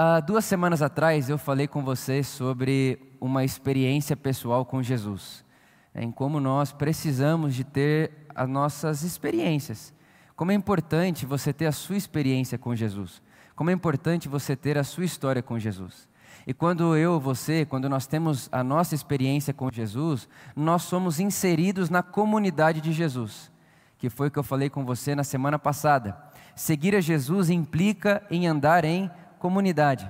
Há duas semanas atrás eu falei com você sobre uma experiência pessoal com Jesus, né, em como nós precisamos de ter as nossas experiências. Como é importante você ter a sua experiência com Jesus. Como é importante você ter a sua história com Jesus. E quando eu, você, quando nós temos a nossa experiência com Jesus, nós somos inseridos na comunidade de Jesus, que foi o que eu falei com você na semana passada. Seguir a Jesus implica em andar em comunidade.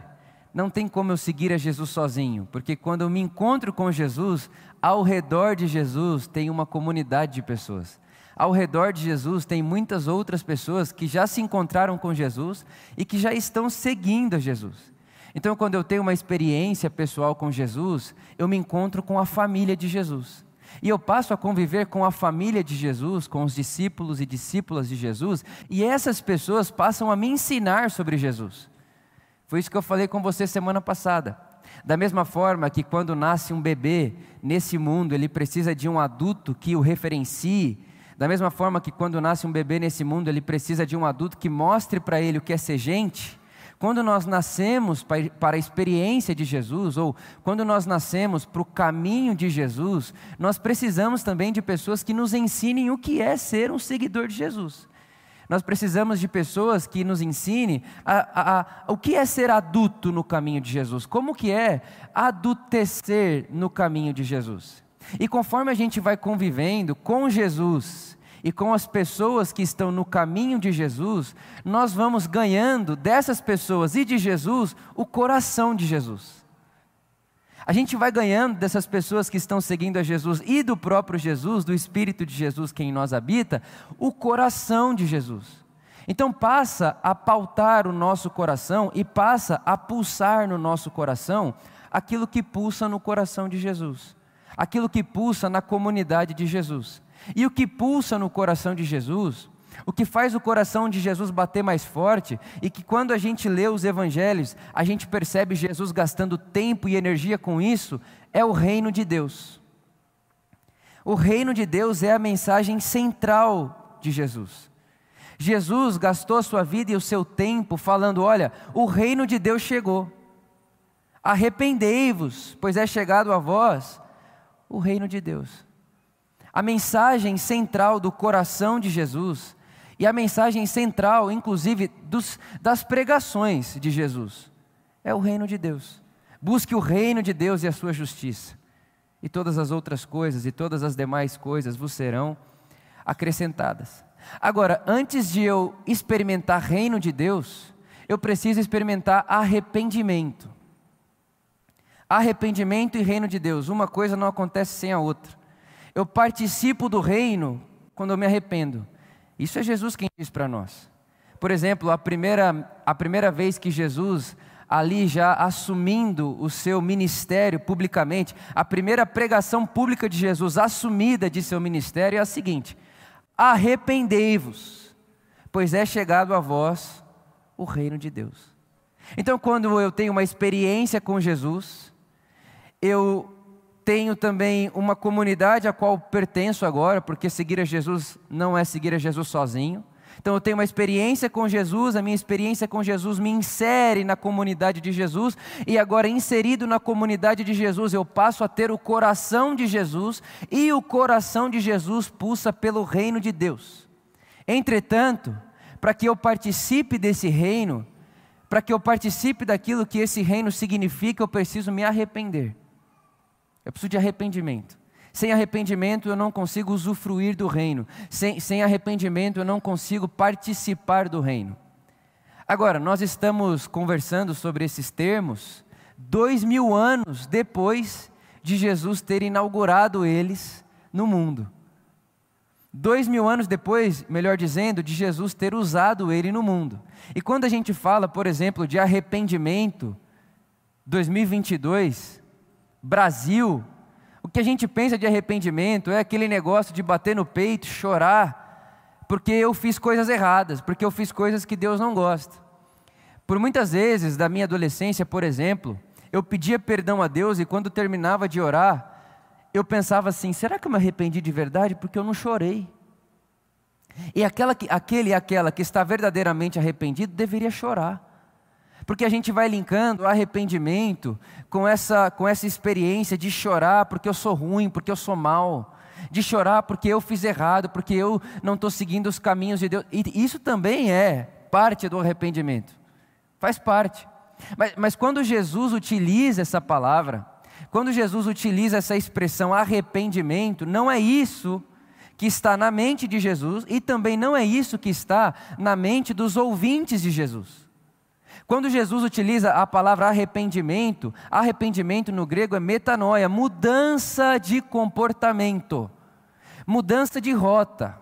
Não tem como eu seguir a Jesus sozinho, porque quando eu me encontro com Jesus, ao redor de Jesus tem uma comunidade de pessoas. Ao redor de Jesus tem muitas outras pessoas que já se encontraram com Jesus e que já estão seguindo a Jesus. Então, quando eu tenho uma experiência pessoal com Jesus, eu me encontro com a família de Jesus. E eu passo a conviver com a família de Jesus, com os discípulos e discípulas de Jesus, e essas pessoas passam a me ensinar sobre Jesus. Foi isso que eu falei com você semana passada. Da mesma forma que quando nasce um bebê nesse mundo, ele precisa de um adulto que o referencie. Da mesma forma que quando nasce um bebê nesse mundo, ele precisa de um adulto que mostre para ele o que é ser gente. Quando nós nascemos para a experiência de Jesus, ou quando nós nascemos para o caminho de Jesus, nós precisamos também de pessoas que nos ensinem o que é ser um seguidor de Jesus. Nós precisamos de pessoas que nos ensinem a, a, a, o que é ser adulto no caminho de Jesus, como que é adultecer no caminho de Jesus. E conforme a gente vai convivendo com Jesus e com as pessoas que estão no caminho de Jesus, nós vamos ganhando dessas pessoas e de Jesus o coração de Jesus. A gente vai ganhando dessas pessoas que estão seguindo a Jesus e do próprio Jesus, do Espírito de Jesus que em nós habita, o coração de Jesus. Então passa a pautar o nosso coração e passa a pulsar no nosso coração aquilo que pulsa no coração de Jesus, aquilo que pulsa na comunidade de Jesus. E o que pulsa no coração de Jesus o que faz o coração de Jesus bater mais forte e que quando a gente lê os evangelhos, a gente percebe Jesus gastando tempo e energia com isso, é o reino de Deus. O reino de Deus é a mensagem central de Jesus. Jesus gastou sua vida e o seu tempo falando: olha, o reino de Deus chegou. Arrependei-vos, pois é chegado a vós o reino de Deus. A mensagem central do coração de Jesus e a mensagem central, inclusive, dos, das pregações de Jesus, é o reino de Deus. Busque o reino de Deus e a sua justiça, e todas as outras coisas e todas as demais coisas vos serão acrescentadas. Agora, antes de eu experimentar reino de Deus, eu preciso experimentar arrependimento. Arrependimento e reino de Deus, uma coisa não acontece sem a outra. Eu participo do reino quando eu me arrependo. Isso é Jesus quem diz para nós. Por exemplo, a primeira, a primeira vez que Jesus, ali já assumindo o seu ministério publicamente, a primeira pregação pública de Jesus assumida de seu ministério é a seguinte: arrependei-vos, pois é chegado a vós o reino de Deus. Então, quando eu tenho uma experiência com Jesus, eu tenho também uma comunidade a qual pertenço agora, porque seguir a Jesus não é seguir a Jesus sozinho. Então eu tenho uma experiência com Jesus, a minha experiência com Jesus me insere na comunidade de Jesus, e agora inserido na comunidade de Jesus, eu passo a ter o coração de Jesus, e o coração de Jesus pulsa pelo reino de Deus. Entretanto, para que eu participe desse reino, para que eu participe daquilo que esse reino significa, eu preciso me arrepender. Eu preciso de arrependimento. Sem arrependimento eu não consigo usufruir do reino. Sem, sem arrependimento eu não consigo participar do reino. Agora, nós estamos conversando sobre esses termos dois mil anos depois de Jesus ter inaugurado eles no mundo. Dois mil anos depois, melhor dizendo, de Jesus ter usado ele no mundo. E quando a gente fala, por exemplo, de arrependimento, 2022, Brasil, o que a gente pensa de arrependimento é aquele negócio de bater no peito, chorar, porque eu fiz coisas erradas, porque eu fiz coisas que Deus não gosta. Por muitas vezes, da minha adolescência, por exemplo, eu pedia perdão a Deus e quando terminava de orar, eu pensava assim: será que eu me arrependi de verdade? Porque eu não chorei. E aquela que, aquele e aquela que está verdadeiramente arrependido deveria chorar. Porque a gente vai linkando o arrependimento com essa, com essa experiência de chorar porque eu sou ruim, porque eu sou mal, de chorar porque eu fiz errado, porque eu não estou seguindo os caminhos de Deus. E isso também é parte do arrependimento, faz parte. Mas, mas quando Jesus utiliza essa palavra, quando Jesus utiliza essa expressão arrependimento, não é isso que está na mente de Jesus e também não é isso que está na mente dos ouvintes de Jesus. Quando Jesus utiliza a palavra arrependimento, arrependimento no grego é metanoia, mudança de comportamento, mudança de rota.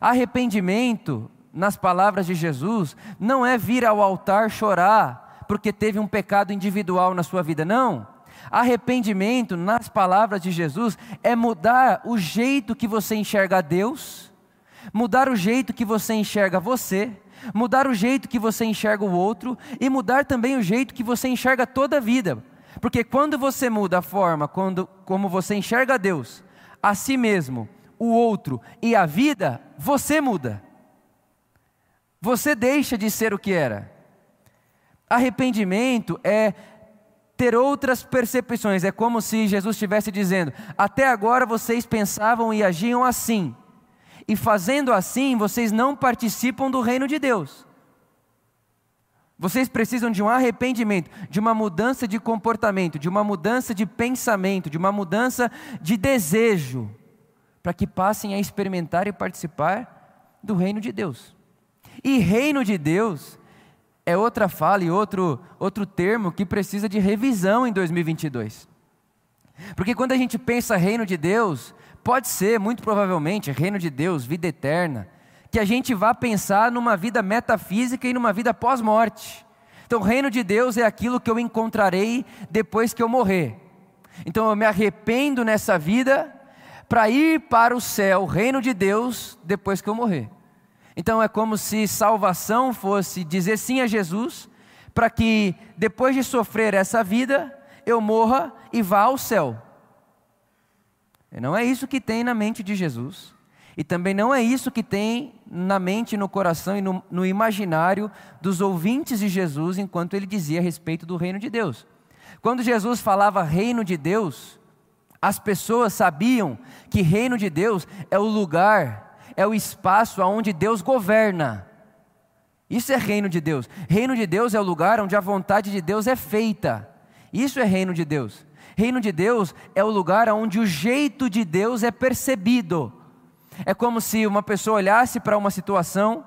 Arrependimento, nas palavras de Jesus, não é vir ao altar chorar porque teve um pecado individual na sua vida, não. Arrependimento, nas palavras de Jesus, é mudar o jeito que você enxerga Deus, mudar o jeito que você enxerga você, mudar o jeito que você enxerga o outro e mudar também o jeito que você enxerga toda a vida. Porque quando você muda a forma quando, como você enxerga Deus, a si mesmo, o outro e a vida, você muda. Você deixa de ser o que era. Arrependimento é ter outras percepções, é como se Jesus estivesse dizendo: até agora vocês pensavam e agiam assim, e fazendo assim, vocês não participam do reino de Deus. Vocês precisam de um arrependimento, de uma mudança de comportamento, de uma mudança de pensamento, de uma mudança de desejo, para que passem a experimentar e participar do reino de Deus. E reino de Deus é outra fala e outro, outro termo que precisa de revisão em 2022. Porque quando a gente pensa reino de Deus, Pode ser, muito provavelmente, reino de Deus, vida eterna, que a gente vá pensar numa vida metafísica e numa vida pós-morte. Então, o reino de Deus é aquilo que eu encontrarei depois que eu morrer. Então, eu me arrependo nessa vida para ir para o céu, o reino de Deus, depois que eu morrer. Então, é como se salvação fosse dizer sim a Jesus, para que depois de sofrer essa vida, eu morra e vá ao céu. Não é isso que tem na mente de Jesus. E também não é isso que tem na mente, no coração e no, no, imaginário dos ouvintes de Jesus enquanto ele dizia a respeito do reino de Deus. Quando Jesus falava reino de Deus, as pessoas sabiam que reino de Deus é o lugar, é o espaço onde Deus governa. Isso é reino de Deus. Reino de Deus é o lugar onde a vontade de Deus é feita. Isso é reino de Deus. Reino de Deus é o lugar onde o jeito de Deus é percebido. É como se uma pessoa olhasse para uma situação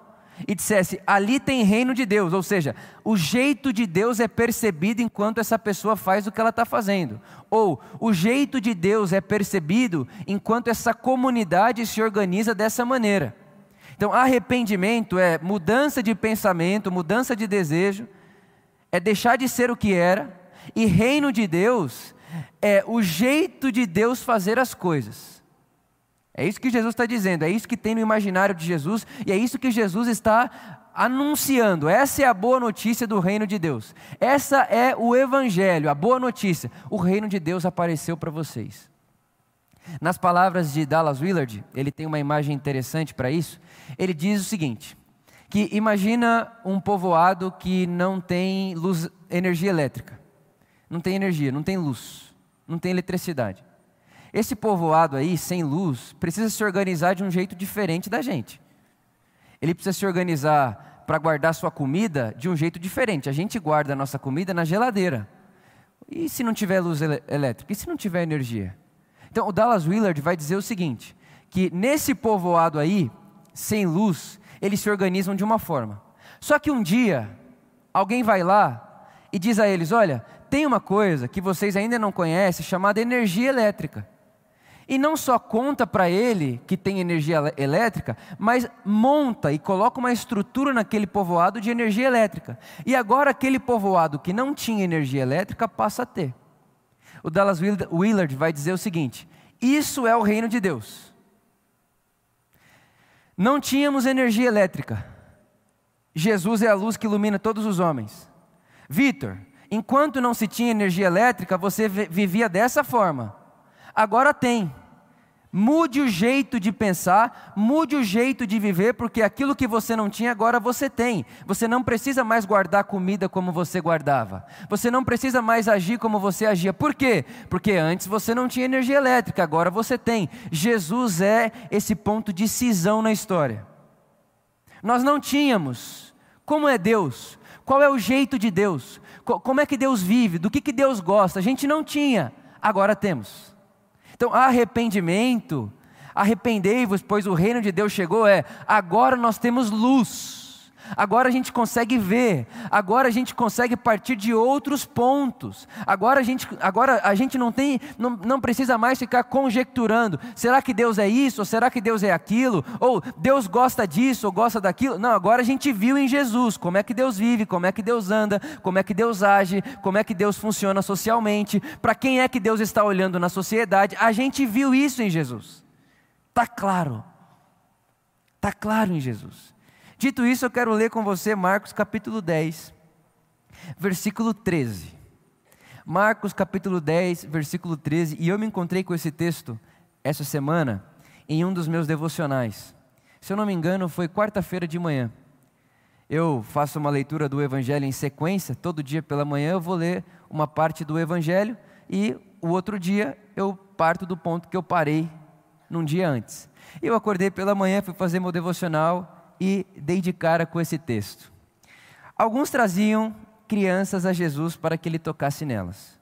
e dissesse: ali tem reino de Deus, ou seja, o jeito de Deus é percebido enquanto essa pessoa faz o que ela está fazendo, ou o jeito de Deus é percebido enquanto essa comunidade se organiza dessa maneira. Então, arrependimento é mudança de pensamento, mudança de desejo, é deixar de ser o que era, e reino de Deus é o jeito de Deus fazer as coisas. É isso que Jesus está dizendo, é isso que tem no imaginário de Jesus e é isso que Jesus está anunciando. Essa é a boa notícia do reino de Deus. Essa é o evangelho, a boa notícia. O reino de Deus apareceu para vocês. Nas palavras de Dallas Willard, ele tem uma imagem interessante para isso. Ele diz o seguinte: que imagina um povoado que não tem luz, energia elétrica. Não tem energia, não tem luz não tem eletricidade. Esse povoado aí, sem luz, precisa se organizar de um jeito diferente da gente. Ele precisa se organizar para guardar sua comida de um jeito diferente. A gente guarda a nossa comida na geladeira. E se não tiver luz elétrica? E se não tiver energia? Então, o Dallas Willard vai dizer o seguinte: que nesse povoado aí, sem luz, eles se organizam de uma forma. Só que um dia, alguém vai lá e diz a eles: Olha, tem uma coisa que vocês ainda não conhecem chamada energia elétrica. E não só conta para ele que tem energia elétrica, mas monta e coloca uma estrutura naquele povoado de energia elétrica. E agora aquele povoado que não tinha energia elétrica passa a ter. O Dallas Willard vai dizer o seguinte: isso é o reino de Deus. Não tínhamos energia elétrica. Jesus é a luz que ilumina todos os homens. Vitor, Enquanto não se tinha energia elétrica, você vivia dessa forma. Agora tem. Mude o jeito de pensar, mude o jeito de viver, porque aquilo que você não tinha agora você tem. Você não precisa mais guardar comida como você guardava. Você não precisa mais agir como você agia. Por quê? Porque antes você não tinha energia elétrica, agora você tem. Jesus é esse ponto de cisão na história. Nós não tínhamos. Como é Deus? Qual é o jeito de Deus? Como é que Deus vive? Do que, que Deus gosta? A gente não tinha, agora temos. Então, arrependimento, arrependei-vos, pois o reino de Deus chegou, é agora nós temos luz. Agora a gente consegue ver, agora a gente consegue partir de outros pontos. Agora a gente, agora a gente não tem, não, não precisa mais ficar conjecturando. Será que Deus é isso? Ou será que Deus é aquilo? Ou Deus gosta disso ou gosta daquilo? Não, agora a gente viu em Jesus como é que Deus vive, como é que Deus anda, como é que Deus age, como é que Deus funciona socialmente, para quem é que Deus está olhando na sociedade. A gente viu isso em Jesus. Tá claro. Tá claro em Jesus. Dito isso, eu quero ler com você Marcos capítulo 10, versículo 13. Marcos capítulo 10, versículo 13, e eu me encontrei com esse texto essa semana em um dos meus devocionais. Se eu não me engano, foi quarta-feira de manhã. Eu faço uma leitura do Evangelho em sequência, todo dia pela manhã eu vou ler uma parte do Evangelho e o outro dia eu parto do ponto que eu parei num dia antes. Eu acordei pela manhã, fui fazer meu devocional e dei de cara com esse texto. Alguns traziam crianças a Jesus para que ele tocasse nelas,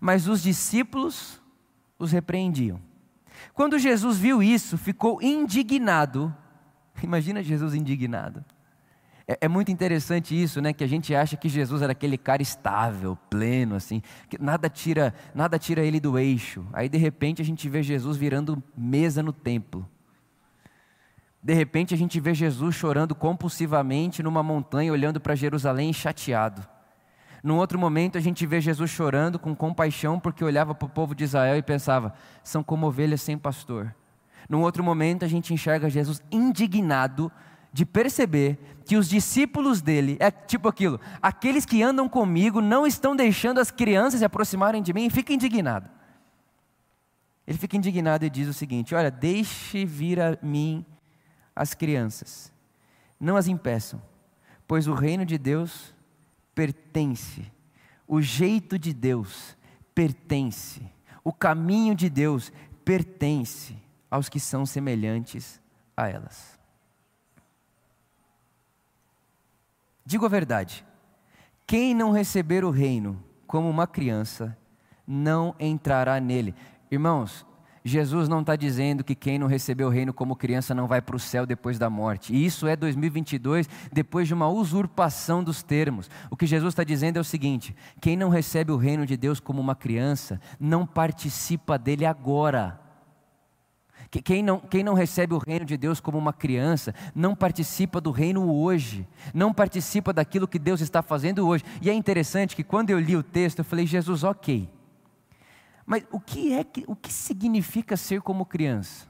mas os discípulos os repreendiam. Quando Jesus viu isso, ficou indignado. Imagina Jesus indignado. É, é, muito interessante isso, né? Que a gente acha que Jesus era aquele cara estável, pleno, assim, que nada tira, nada tira ele do eixo. Aí de repente a gente vê Jesus virando mesa no templo. De repente a gente vê Jesus chorando compulsivamente numa montanha, olhando para Jerusalém chateado. Num outro momento a gente vê Jesus chorando com compaixão porque olhava para o povo de Israel e pensava: são como ovelhas sem pastor. Num outro momento a gente enxerga Jesus indignado de perceber que os discípulos dele, é tipo aquilo, aqueles que andam comigo não estão deixando as crianças se aproximarem de mim e fica indignado. Ele fica indignado e diz o seguinte: Olha, deixe vir a mim as crianças. Não as impeçam, pois o reino de Deus pertence, o jeito de Deus pertence, o caminho de Deus pertence aos que são semelhantes a elas. Digo a verdade: quem não receber o reino como uma criança, não entrará nele. Irmãos, Jesus não está dizendo que quem não recebeu o reino como criança não vai para o céu depois da morte. E isso é 2022, depois de uma usurpação dos termos. O que Jesus está dizendo é o seguinte: quem não recebe o reino de Deus como uma criança, não participa dele agora. Quem não, quem não recebe o reino de Deus como uma criança, não participa do reino hoje, não participa daquilo que Deus está fazendo hoje. E é interessante que quando eu li o texto, eu falei, Jesus, ok. Mas o que é que, o que significa ser como criança?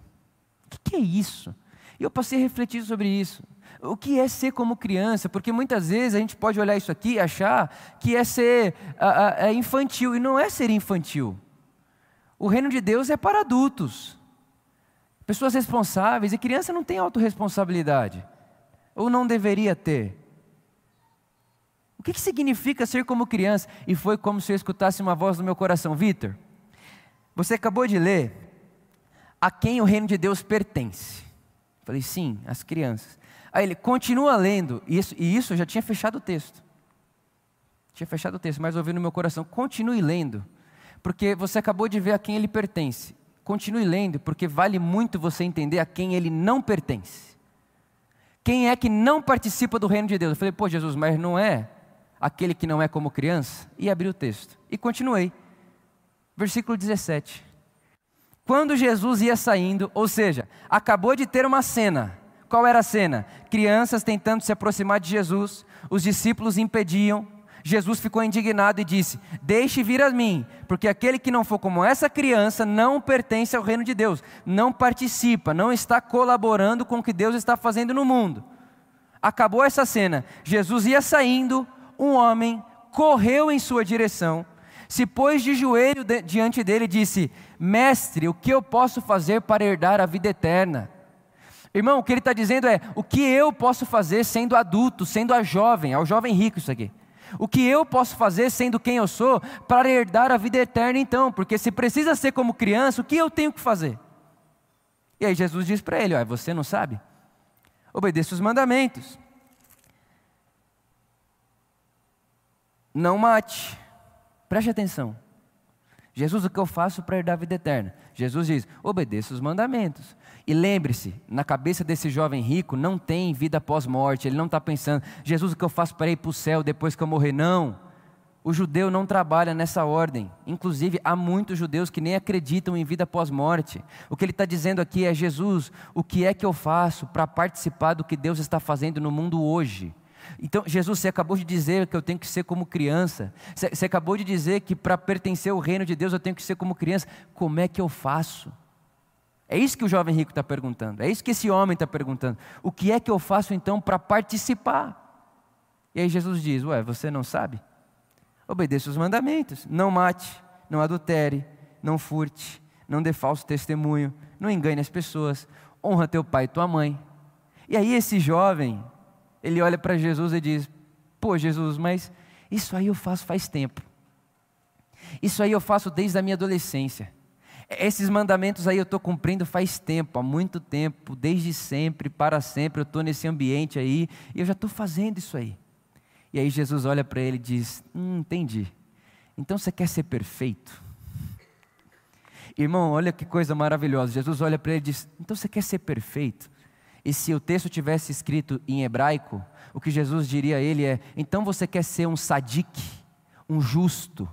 O que, que é isso? E eu passei a refletir sobre isso. O que é ser como criança? Porque muitas vezes a gente pode olhar isso aqui e achar que é ser é infantil, e não é ser infantil. O reino de Deus é para adultos, pessoas responsáveis, e criança não tem autorresponsabilidade, ou não deveria ter. O que, que significa ser como criança? E foi como se eu escutasse uma voz no meu coração: Vitor, você acabou de ler a quem o reino de Deus pertence. Falei, sim, as crianças. Aí ele continua lendo, e isso, e isso eu já tinha fechado o texto. Tinha fechado o texto, mas ouvi no meu coração, continue lendo, porque você acabou de ver a quem ele pertence. Continue lendo, porque vale muito você entender a quem ele não pertence. Quem é que não participa do reino de Deus? Eu falei, pô, Jesus, mas não é aquele que não é como criança? E abri o texto. E continuei versículo 17. Quando Jesus ia saindo, ou seja, acabou de ter uma cena. Qual era a cena? Crianças tentando se aproximar de Jesus, os discípulos impediam. Jesus ficou indignado e disse: Deixe vir a mim, porque aquele que não for como essa criança não pertence ao reino de Deus, não participa, não está colaborando com o que Deus está fazendo no mundo. Acabou essa cena. Jesus ia saindo, um homem correu em sua direção Se pôs de joelho diante dele e disse: Mestre, o que eu posso fazer para herdar a vida eterna? Irmão, o que ele está dizendo é: o que eu posso fazer sendo adulto, sendo a jovem, ao jovem rico isso aqui. O que eu posso fazer sendo quem eu sou para herdar a vida eterna então? Porque se precisa ser como criança, o que eu tenho que fazer? E aí Jesus diz para ele: ó, você não sabe? Obedeça os mandamentos. Não mate. Preste atenção. Jesus, o que eu faço para herdar a vida eterna? Jesus diz: obedeça os mandamentos. E lembre-se, na cabeça desse jovem rico não tem vida pós-morte. Ele não está pensando, Jesus, o que eu faço para ir para o céu depois que eu morrer? Não. O judeu não trabalha nessa ordem. Inclusive, há muitos judeus que nem acreditam em vida pós-morte. O que ele está dizendo aqui é: Jesus, o que é que eu faço para participar do que Deus está fazendo no mundo hoje? Então, Jesus, você acabou de dizer que eu tenho que ser como criança. Você acabou de dizer que para pertencer ao reino de Deus eu tenho que ser como criança. Como é que eu faço? É isso que o jovem rico está perguntando. É isso que esse homem está perguntando. O que é que eu faço então para participar? E aí Jesus diz: Ué, você não sabe? Obedeça os mandamentos. Não mate, não adultere, não furte, não dê falso testemunho, não engane as pessoas, honra teu pai e tua mãe. E aí esse jovem, ele olha para Jesus e diz: Pô, Jesus, mas isso aí eu faço faz tempo. Isso aí eu faço desde a minha adolescência. Esses mandamentos aí eu estou cumprindo faz tempo, há muito tempo, desde sempre, para sempre, eu estou nesse ambiente aí, e eu já estou fazendo isso aí. E aí Jesus olha para ele e diz: Hum, entendi. Então você quer ser perfeito? Irmão, olha que coisa maravilhosa. Jesus olha para ele e diz: Então você quer ser perfeito? E se o texto tivesse escrito em hebraico, o que Jesus diria a ele é: Então você quer ser um sadique, um justo,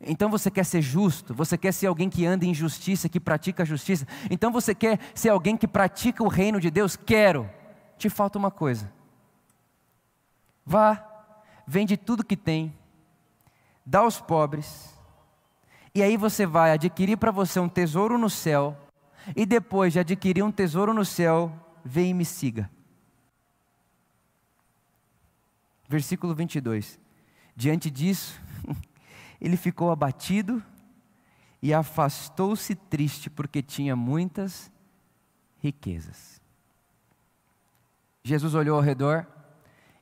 então você quer ser justo, você quer ser alguém que anda em justiça, que pratica a justiça. Então você quer ser alguém que pratica o reino de Deus? Quero. Te falta uma coisa. Vá, vende tudo que tem, dá aos pobres, e aí você vai adquirir para você um tesouro no céu, e depois de adquirir um tesouro no céu, vem e me siga. Versículo 22. Diante disso, ele ficou abatido e afastou-se triste, porque tinha muitas riquezas. Jesus olhou ao redor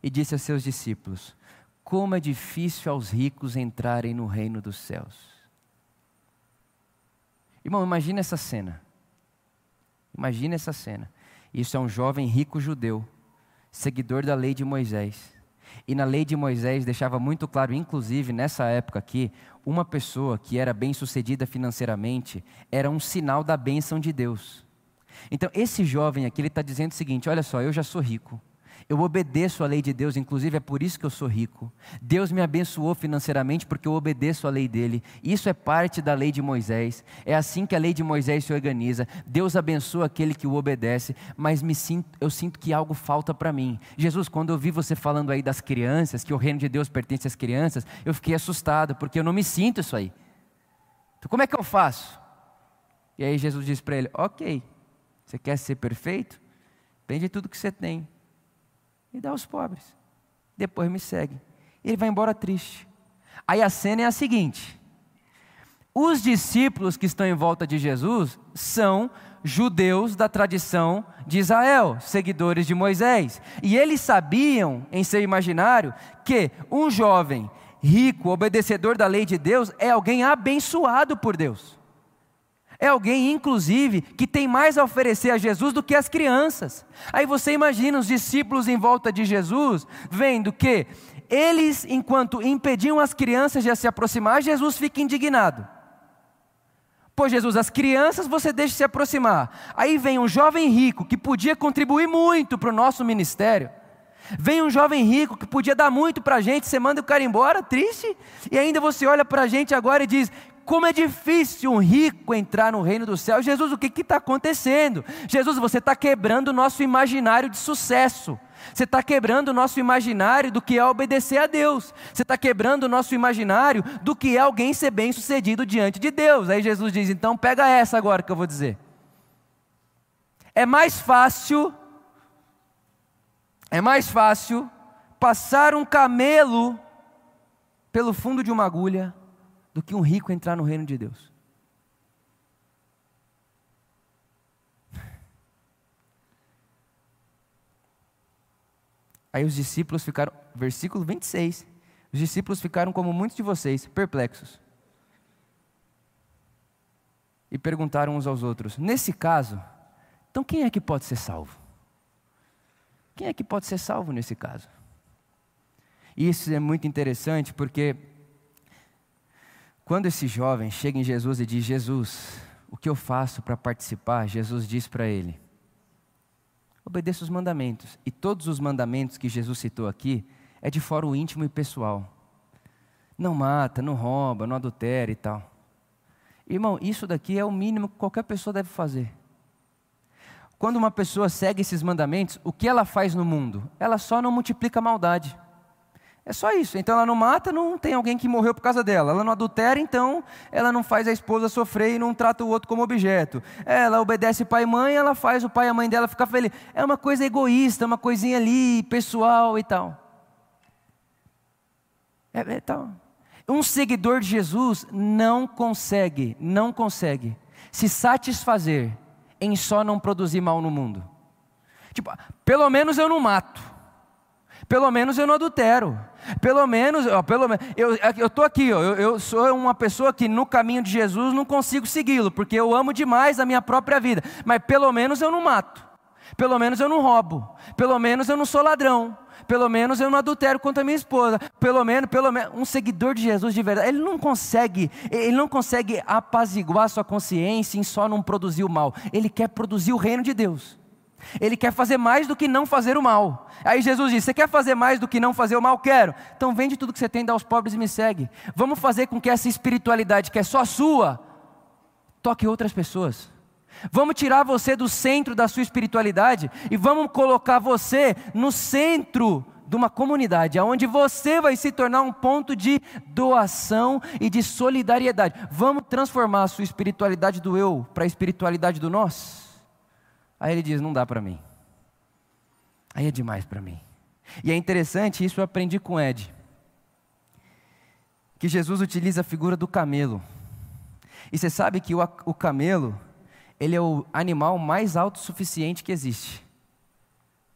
e disse a seus discípulos: Como é difícil aos ricos entrarem no reino dos céus. Irmão, imagina essa cena. Imagina essa cena. Isso é um jovem rico judeu, seguidor da lei de Moisés e na lei de Moisés deixava muito claro, inclusive nessa época aqui, uma pessoa que era bem-sucedida financeiramente era um sinal da bênção de Deus. Então, esse jovem aqui, ele está dizendo o seguinte: olha só, eu já sou rico, eu obedeço a lei de Deus, inclusive é por isso que eu sou rico. Deus me abençoou financeiramente porque eu obedeço a lei dele. Isso é parte da lei de Moisés. É assim que a lei de Moisés se organiza. Deus abençoa aquele que o obedece, mas me sinto, eu sinto que algo falta para mim. Jesus, quando eu vi você falando aí das crianças, que o reino de Deus pertence às crianças, eu fiquei assustado porque eu não me sinto isso aí. Então, como é que eu faço? E aí Jesus diz para ele: Ok, você quer ser perfeito? Vende tudo que você tem e dá aos pobres. Depois me segue. Ele vai embora triste. Aí a cena é a seguinte: os discípulos que estão em volta de Jesus são judeus da tradição de Israel, seguidores de Moisés. E eles sabiam, em seu imaginário, que um jovem rico, obedecedor da lei de Deus, é alguém abençoado por Deus. É alguém, inclusive, que tem mais a oferecer a Jesus do que as crianças. Aí você imagina os discípulos em volta de Jesus, vendo que eles, enquanto impediam as crianças de se aproximar, Jesus fica indignado. Pô, Jesus, as crianças você deixa se aproximar. Aí vem um jovem rico que podia contribuir muito para o nosso ministério. Vem um jovem rico que podia dar muito para a gente, você manda o cara embora, triste, e ainda você olha para a gente agora e diz: como é difícil um rico entrar no reino do céu. Jesus, o que está acontecendo? Jesus, você está quebrando o nosso imaginário de sucesso. Você está quebrando o nosso imaginário do que é obedecer a Deus. Você está quebrando o nosso imaginário do que é alguém ser bem sucedido diante de Deus. Aí Jesus diz: então pega essa agora que eu vou dizer. É mais fácil, é mais fácil passar um camelo pelo fundo de uma agulha do que um rico entrar no reino de Deus. Aí os discípulos ficaram, versículo 26, os discípulos ficaram como muitos de vocês, perplexos. E perguntaram uns aos outros: Nesse caso, então quem é que pode ser salvo? Quem é que pode ser salvo nesse caso? Isso é muito interessante porque quando esse jovem chega em Jesus e diz: Jesus, o que eu faço para participar? Jesus diz para ele: obedeça os mandamentos. E todos os mandamentos que Jesus citou aqui é de o íntimo e pessoal. Não mata, não rouba, não adultera e tal. Irmão, isso daqui é o mínimo que qualquer pessoa deve fazer. Quando uma pessoa segue esses mandamentos, o que ela faz no mundo? Ela só não multiplica a maldade. É só isso. Então ela não mata, não tem alguém que morreu por causa dela. Ela não adultera, então ela não faz a esposa sofrer e não trata o outro como objeto. Ela obedece pai e mãe, ela faz o pai e a mãe dela ficar feliz. É uma coisa egoísta, uma coisinha ali, pessoal e tal. É, é tal. Um seguidor de Jesus não consegue, não consegue se satisfazer em só não produzir mal no mundo. Tipo, pelo menos eu não mato. Pelo menos eu não adultero. Pelo menos, ó, pelo menos eu estou aqui, ó, eu, eu, sou uma pessoa que no caminho de Jesus não consigo segui-lo, porque eu amo demais a minha própria vida. Mas pelo menos eu não mato. Pelo menos eu não roubo. Pelo menos eu não sou ladrão. Pelo menos eu não adultero contra a minha esposa. Pelo menos, pelo menos, um seguidor de Jesus de verdade, ele não consegue, ele não consegue apaziguar sua consciência em só não produzir o mal. Ele quer produzir o reino de Deus. Ele quer fazer mais do que não fazer o mal. Aí Jesus diz: Você quer fazer mais do que não fazer o mal? Quero. Então vende tudo que você tem, dá aos pobres e me segue. Vamos fazer com que essa espiritualidade que é só sua, toque outras pessoas. Vamos tirar você do centro da sua espiritualidade e vamos colocar você no centro de uma comunidade, onde você vai se tornar um ponto de doação e de solidariedade. Vamos transformar a sua espiritualidade do eu para a espiritualidade do nós. Aí ele diz: Não dá para mim. Aí é demais para mim. E é interessante, isso eu aprendi com Ed, que Jesus utiliza a figura do camelo. E você sabe que o, o camelo, ele é o animal mais autossuficiente que existe.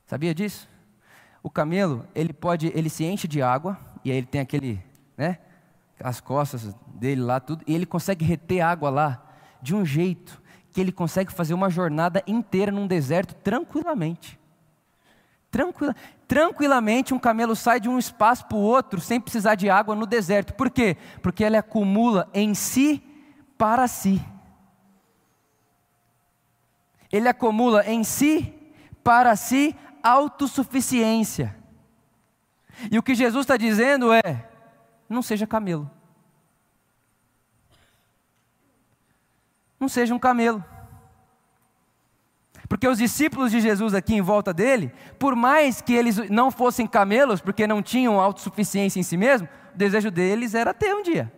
Sabia disso? O camelo, ele pode, ele se enche de água, e aí ele tem aquele, né, as costas dele lá, tudo, e ele consegue reter água lá de um jeito que ele consegue fazer uma jornada inteira num deserto tranquilamente. Tranquila, tranquilamente um camelo sai de um espaço para o outro sem precisar de água no deserto. Por quê? Porque ele acumula em si para si. Ele acumula em si para si autossuficiência. E o que Jesus está dizendo é: não seja camelo. Não seja um camelo. Porque os discípulos de Jesus aqui em volta dele, por mais que eles não fossem camelos, porque não tinham autossuficiência em si mesmo, o desejo deles era ter um dia.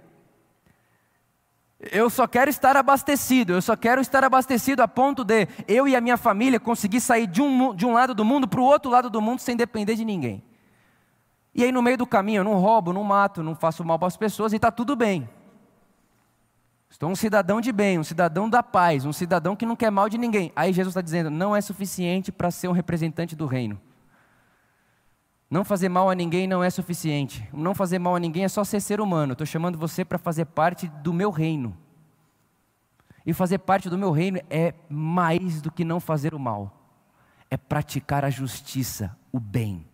Eu só quero estar abastecido, eu só quero estar abastecido a ponto de eu e a minha família conseguir sair de um, de um lado do mundo para o outro lado do mundo sem depender de ninguém. E aí no meio do caminho eu não roubo, não mato, não faço mal para as pessoas e está tudo bem. Estou um cidadão de bem, um cidadão da paz, um cidadão que não quer mal de ninguém. Aí Jesus está dizendo: não é suficiente para ser um representante do reino. Não fazer mal a ninguém não é suficiente. Não fazer mal a ninguém é só ser ser humano. Estou chamando você para fazer parte do meu reino. E fazer parte do meu reino é mais do que não fazer o mal. É praticar a justiça, o bem.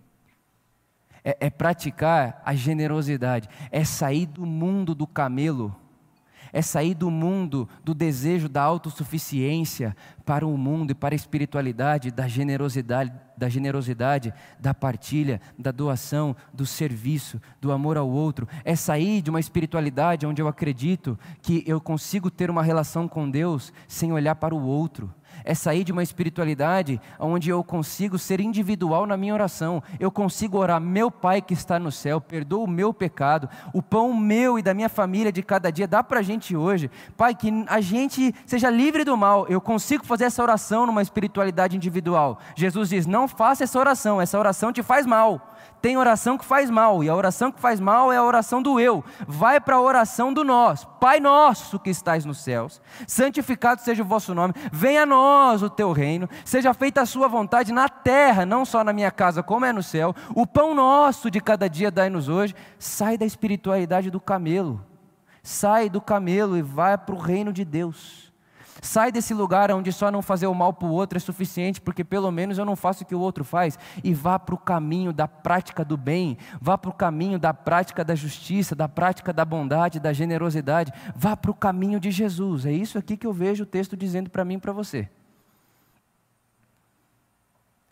É, é praticar a generosidade. É sair do mundo do camelo é sair do mundo do desejo da autossuficiência para o mundo e para a espiritualidade da generosidade, da generosidade, da partilha, da doação, do serviço, do amor ao outro. É sair de uma espiritualidade onde eu acredito que eu consigo ter uma relação com Deus sem olhar para o outro é sair de uma espiritualidade onde eu consigo ser individual na minha oração. Eu consigo orar, meu Pai que está no céu, perdoa o meu pecado, o pão meu e da minha família de cada dia, dá para a gente hoje. Pai, que a gente seja livre do mal. Eu consigo fazer essa oração numa espiritualidade individual. Jesus diz: não faça essa oração, essa oração te faz mal Tem oração que faz mal, e a oração que faz mal é a oração do eu. Vai para a oração do nós. Pai nosso que estás nos céus, santificado seja o vosso nome, venha a nós o teu reino, seja feita a sua vontade na terra, não só na minha casa, como é no céu. O pão nosso de cada dia dai-nos hoje. Sai da espiritualidade do camelo. Sai do camelo e vai para o reino de Deus. Sai desse lugar onde só não fazer o mal para o outro é suficiente, porque pelo menos eu não faço o que o outro faz. E vá para o caminho da prática do bem, vá para o caminho da prática da justiça, da prática da bondade, da generosidade. Vá para o caminho de Jesus. É isso aqui que eu vejo o texto dizendo para mim e para você.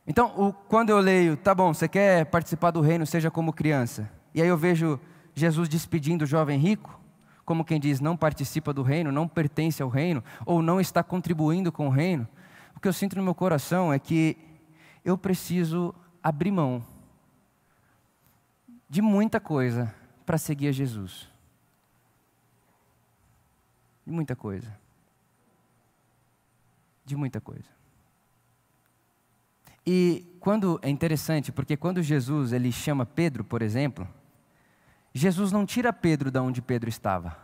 Então, o, quando eu leio, tá bom, você quer participar do reino, seja como criança. E aí eu vejo Jesus despedindo o jovem rico como quem diz, não participa do reino, não pertence ao reino, ou não está contribuindo com o reino, o que eu sinto no meu coração é que eu preciso abrir mão de muita coisa para seguir a Jesus. De muita coisa. De muita coisa. E quando é interessante, porque quando Jesus ele chama Pedro, por exemplo, Jesus não tira Pedro da onde Pedro estava.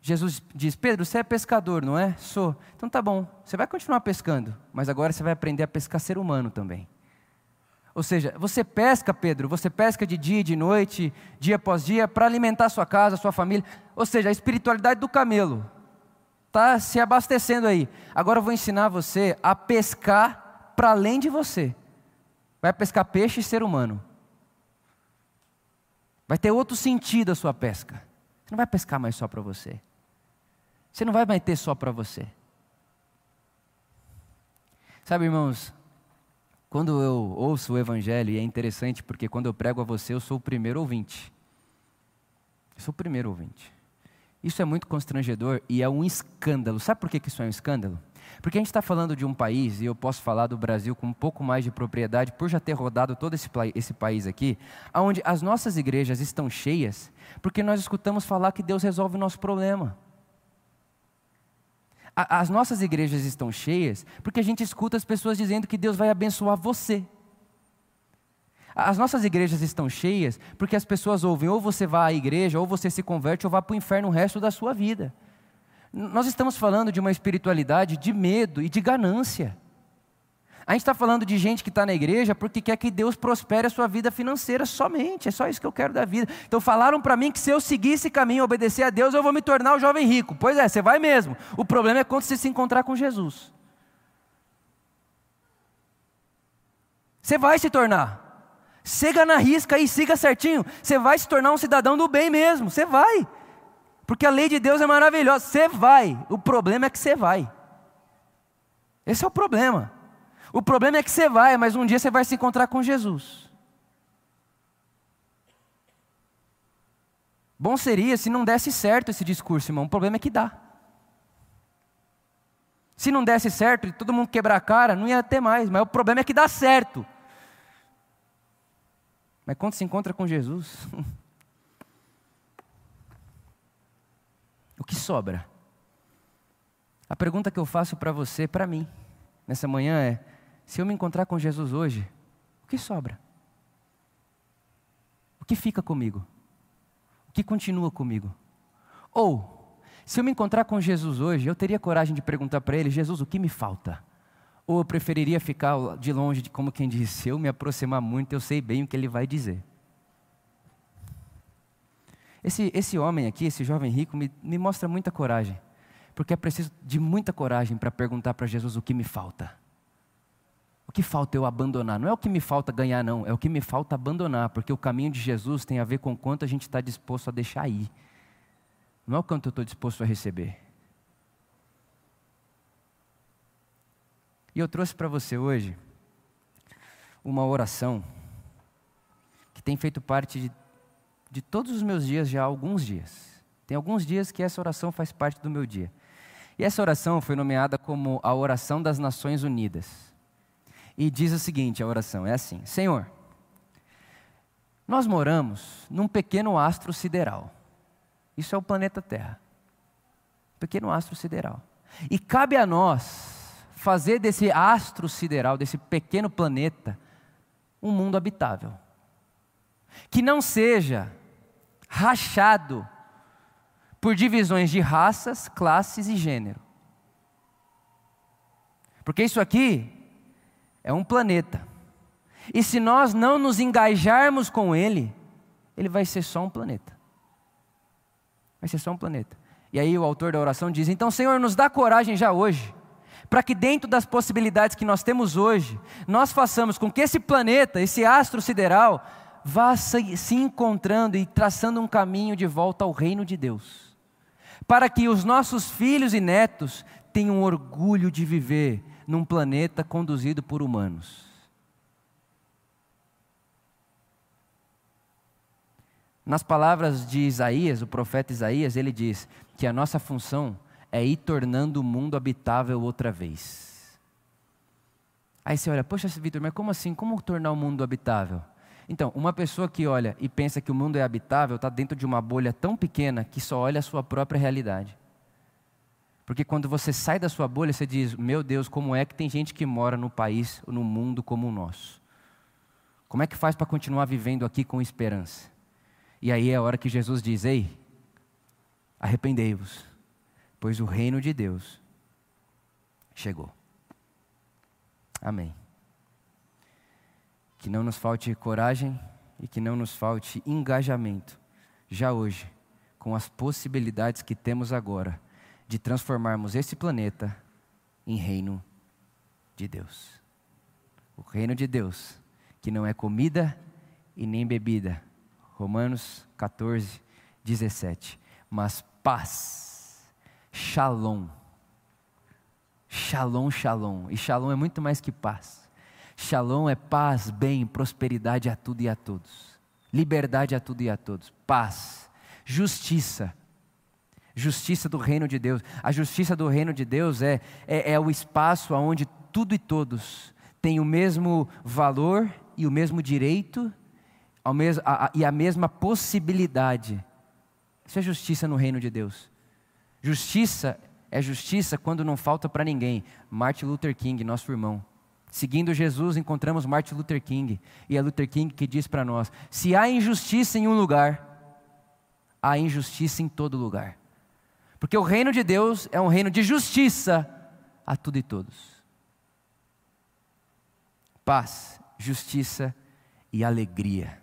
Jesus diz: Pedro, você é pescador, não é? Sou. Então tá bom, você vai continuar pescando, mas agora você vai aprender a pescar ser humano também. Ou seja, você pesca, Pedro, você pesca de dia e de noite, dia após dia, para alimentar sua casa, sua família. Ou seja, a espiritualidade do camelo está se abastecendo aí. Agora eu vou ensinar você a pescar para além de você. Vai pescar peixe e ser humano. Vai ter outro sentido a sua pesca. Você não vai pescar mais só para você. Você não vai mais ter só para você. Sabe, irmãos, quando eu ouço o Evangelho, e é interessante porque quando eu prego a você, eu sou o primeiro ouvinte. Eu sou o primeiro ouvinte. Isso é muito constrangedor e é um escândalo. Sabe por que isso é um escândalo? Porque a gente está falando de um país, e eu posso falar do Brasil com um pouco mais de propriedade, por já ter rodado todo esse, esse país aqui, onde as nossas igrejas estão cheias, porque nós escutamos falar que Deus resolve o nosso problema. A, as nossas igrejas estão cheias porque a gente escuta as pessoas dizendo que Deus vai abençoar você. As nossas igrejas estão cheias porque as pessoas ouvem ou você vai à igreja, ou você se converte, ou vai para o inferno o resto da sua vida. Nós estamos falando de uma espiritualidade de medo e de ganância. A gente está falando de gente que está na igreja porque quer que Deus prospere a sua vida financeira somente. É só isso que eu quero da vida. Então falaram para mim que se eu seguir esse caminho, obedecer a Deus, eu vou me tornar o jovem rico. Pois é, você vai mesmo. O problema é quando você se encontrar com Jesus. Você vai se tornar. Siga na risca aí, siga certinho. Você vai se tornar um cidadão do bem mesmo. Você vai. Porque a lei de Deus é maravilhosa. Você vai. O problema é que você vai. Esse é o problema. O problema é que você vai, mas um dia você vai se encontrar com Jesus. Bom seria se não desse certo esse discurso, irmão. O problema é que dá. Se não desse certo e todo mundo quebrar a cara, não ia ter mais. Mas o problema é que dá certo. Mas quando se encontra com Jesus, O que sobra? A pergunta que eu faço para você, para mim, nessa manhã é: se eu me encontrar com Jesus hoje, o que sobra? O que fica comigo? O que continua comigo? Ou, se eu me encontrar com Jesus hoje, eu teria coragem de perguntar para ele: Jesus, o que me falta? Ou eu preferiria ficar de longe, de como quem diz, se eu me aproximar muito, eu sei bem o que ele vai dizer. Esse, esse homem aqui, esse jovem rico, me, me mostra muita coragem. Porque é preciso de muita coragem para perguntar para Jesus o que me falta. O que falta eu abandonar? Não é o que me falta ganhar, não. É o que me falta abandonar. Porque o caminho de Jesus tem a ver com quanto a gente está disposto a deixar ir. Não é o quanto eu estou disposto a receber. E eu trouxe para você hoje uma oração que tem feito parte de de todos os meus dias já há alguns dias. Tem alguns dias que essa oração faz parte do meu dia. E essa oração foi nomeada como a oração das Nações Unidas. E diz o seguinte: a oração é assim: Senhor, nós moramos num pequeno astro sideral. Isso é o planeta Terra. Pequeno astro sideral. E cabe a nós fazer desse astro sideral, desse pequeno planeta, um mundo habitável. que não seja rachado por divisões de raças, classes e gênero. Porque isso aqui é um planeta. E se nós não nos engajarmos com ele, ele vai ser só um planeta. Vai ser só um planeta. E aí o autor da oração diz: Então, Senhor, nos dá coragem já hoje, para que dentro das possibilidades que nós temos hoje, nós façamos com que esse planeta, esse astro sideral, vá se encontrando e traçando um caminho de volta ao reino de Deus. Para que os nossos filhos e netos tenham orgulho de viver num planeta conduzido por humanos. Nas palavras de Isaías, o profeta Isaías, ele diz que a nossa função é ir tornando o mundo habitável outra vez. Aí você olha, poxa, Vitor, mas como assim? Como tornar o mundo habitável? Então, uma pessoa que olha e pensa que o mundo é habitável está dentro de uma bolha tão pequena que só olha a sua própria realidade. Porque quando você sai da sua bolha, você diz: Meu Deus, como é que tem gente que mora no país, no mundo como o nosso? Como é que faz para continuar vivendo aqui com esperança? E aí é a hora que Jesus diz: Ei, arrependei-vos, pois o reino de Deus chegou. Amém. Que não nos falte coragem e que não nos falte engajamento, já hoje, com as possibilidades que temos agora de transformarmos esse planeta em reino de Deus. O reino de Deus, que não é comida e nem bebida. Romanos 14, 17. Mas paz, shalom. Shalom, shalom. E shalom é muito mais que paz. Shalom é paz, bem, prosperidade a tudo e a todos. Liberdade a tudo e a todos. Paz, justiça Justiça do reino de Deus. A justiça do reino de Deus é, é, é o espaço onde tudo e todos têm o mesmo valor e o mesmo direito mesmo, a, a, e a mesma possibilidade. Isso é justiça no reino de Deus. Justiça é justiça quando não falta para ninguém. Martin Luther King, nosso irmão. Seguindo Jesus, encontramos Martin Luther King. E é Luther King que diz para nós: se há injustiça em um lugar, há injustiça em todo lugar. Porque o reino de Deus é um reino de justiça a tudo e todos. Paz, justiça e alegria.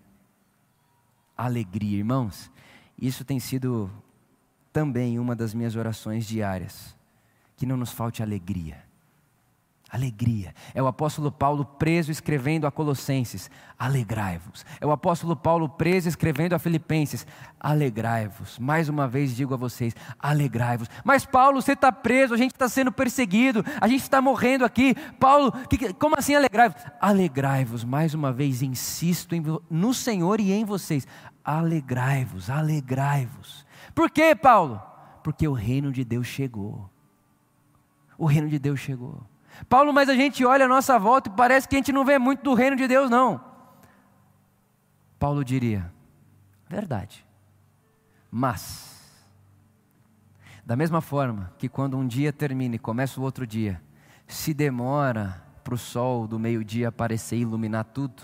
Alegria, irmãos. Isso tem sido também uma das minhas orações diárias. Que não nos falte alegria Alegria. É o apóstolo Paulo preso escrevendo a Colossenses: alegrai-vos. É o apóstolo Paulo preso escrevendo a Filipenses: alegrai-vos. Mais uma vez digo a vocês: alegrai-vos. Mas Paulo, você está preso, a gente está sendo perseguido, a gente está morrendo aqui. Paulo, que, como assim alegrai-vos? Alegrai-vos. Mais uma vez insisto em, no Senhor e em vocês: alegrai-vos, alegrai-vos. Por quê, Paulo? Porque o reino de Deus chegou. O reino de Deus chegou. Paulo, mas a gente olha a nossa volta e parece que a gente não vê muito do reino de Deus, não. Paulo diria: verdade. Mas, da mesma forma que quando um dia termina e começa o outro dia, se demora para o sol do meio-dia aparecer e iluminar tudo,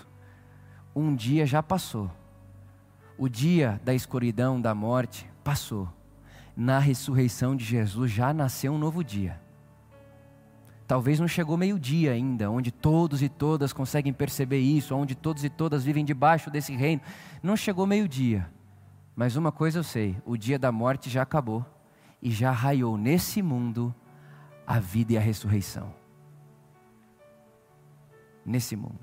um dia já passou. O dia da escuridão, da morte, passou. Na ressurreição de Jesus já nasceu um novo dia. Talvez não chegou meio-dia ainda, onde todos e todas conseguem perceber isso, onde todos e todas vivem debaixo desse reino. Não chegou meio-dia. Mas uma coisa eu sei: o dia da morte já acabou e já raiou nesse mundo a vida e a ressurreição. Nesse mundo.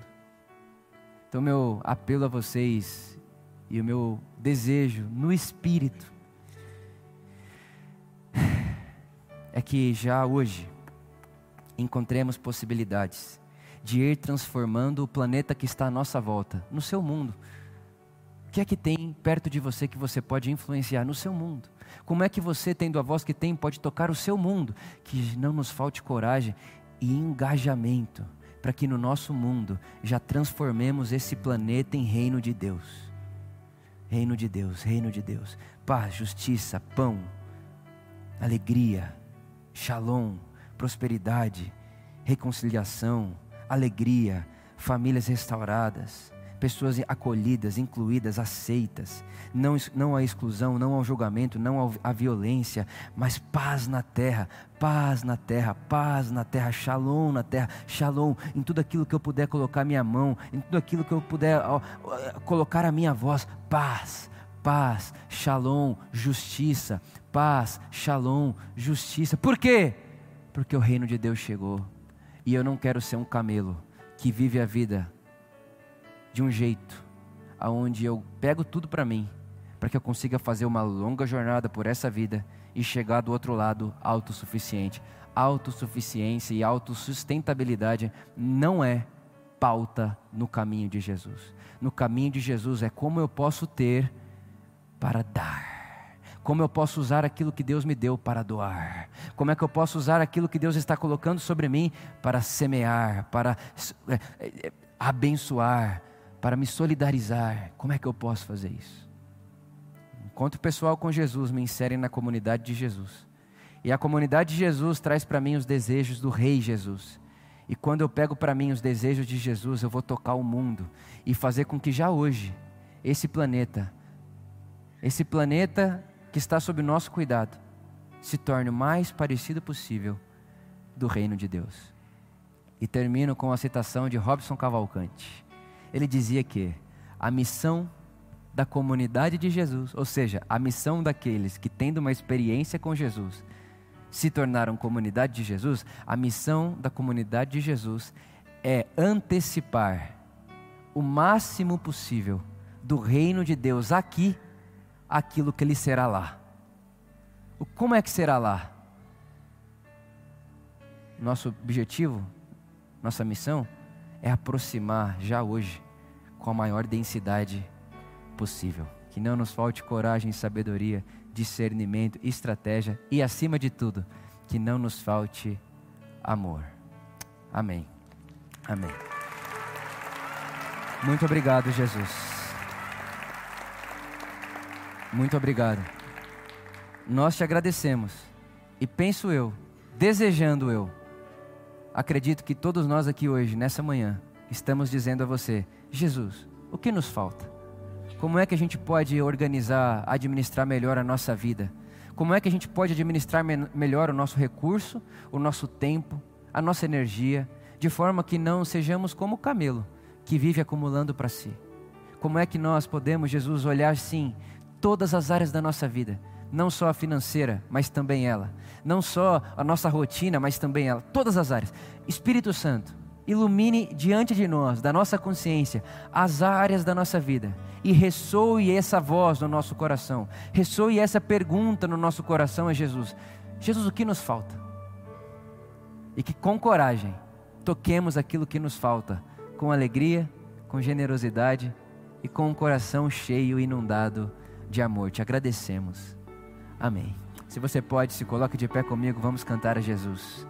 Então, meu apelo a vocês e o meu desejo no espírito é que já hoje encontremos possibilidades de ir transformando o planeta que está à nossa volta, no seu mundo. O que é que tem perto de você que você pode influenciar no seu mundo? Como é que você, tendo a voz que tem, pode tocar o seu mundo? Que não nos falte coragem e engajamento para que no nosso mundo já transformemos esse planeta em reino de Deus. Reino de Deus, reino de Deus. Paz, justiça, pão, alegria, shalom, prosperidade, reconciliação, alegria, famílias restauradas, pessoas acolhidas, incluídas, aceitas. Não, não a exclusão, não ao julgamento, não à violência, mas paz na terra, paz na terra, paz na terra, shalom na terra, shalom em tudo aquilo que eu puder colocar minha mão, em tudo aquilo que eu puder ó, colocar a minha voz, paz, paz, shalom, justiça, paz, shalom, justiça. Por quê? Porque o reino de Deus chegou. E eu não quero ser um camelo que vive a vida de um jeito aonde eu pego tudo para mim, para que eu consiga fazer uma longa jornada por essa vida e chegar do outro lado autossuficiente. Autossuficiência e autossustentabilidade não é pauta no caminho de Jesus. No caminho de Jesus é como eu posso ter para dar. Como eu posso usar aquilo que Deus me deu para doar? Como é que eu posso usar aquilo que Deus está colocando sobre mim para semear, para é, é, abençoar, para me solidarizar. Como é que eu posso fazer isso? Encontro pessoal com Jesus me insere na comunidade de Jesus. E a comunidade de Jesus traz para mim os desejos do Rei Jesus. E quando eu pego para mim os desejos de Jesus, eu vou tocar o mundo e fazer com que já hoje esse planeta, esse planeta que está sob nosso cuidado, se torne o mais parecido possível do reino de Deus. E termino com a citação de Robson Cavalcante ele dizia que a missão da comunidade de Jesus, ou seja, a missão daqueles que, tendo uma experiência com Jesus, se tornaram comunidade de Jesus, a missão da comunidade de Jesus é antecipar o máximo possível do reino de Deus aqui, aquilo que ele será lá. Como é que será lá? Nosso objetivo, nossa missão é aproximar já hoje com a maior densidade possível. Que não nos falte coragem, sabedoria, discernimento, estratégia e, acima de tudo, que não nos falte amor. Amém. Amém. Muito obrigado, Jesus. Muito obrigado. Nós te agradecemos. E penso eu, desejando eu, acredito que todos nós aqui hoje, nessa manhã, estamos dizendo a você: Jesus, o que nos falta? Como é que a gente pode organizar, administrar melhor a nossa vida? Como é que a gente pode administrar me melhor o nosso recurso, o nosso tempo, a nossa energia, de forma que não sejamos como o camelo que vive acumulando para si? Como é que nós podemos, Jesus, olhar sim todas as áreas da nossa vida, não só a financeira, mas também ela, não só a nossa rotina, mas também ela, todas as áreas. Espírito Santo, ilumine diante de nós, da nossa consciência, as áreas da nossa vida. E ressoe essa voz no nosso coração, ressoe essa pergunta no nosso coração a Jesus: Jesus, o que nos falta? E que com coragem toquemos aquilo que nos falta, com alegria, com generosidade e com um coração cheio, inundado de amor. Te agradecemos. Amém. Se você pode, se coloque de pé comigo, vamos cantar a Jesus.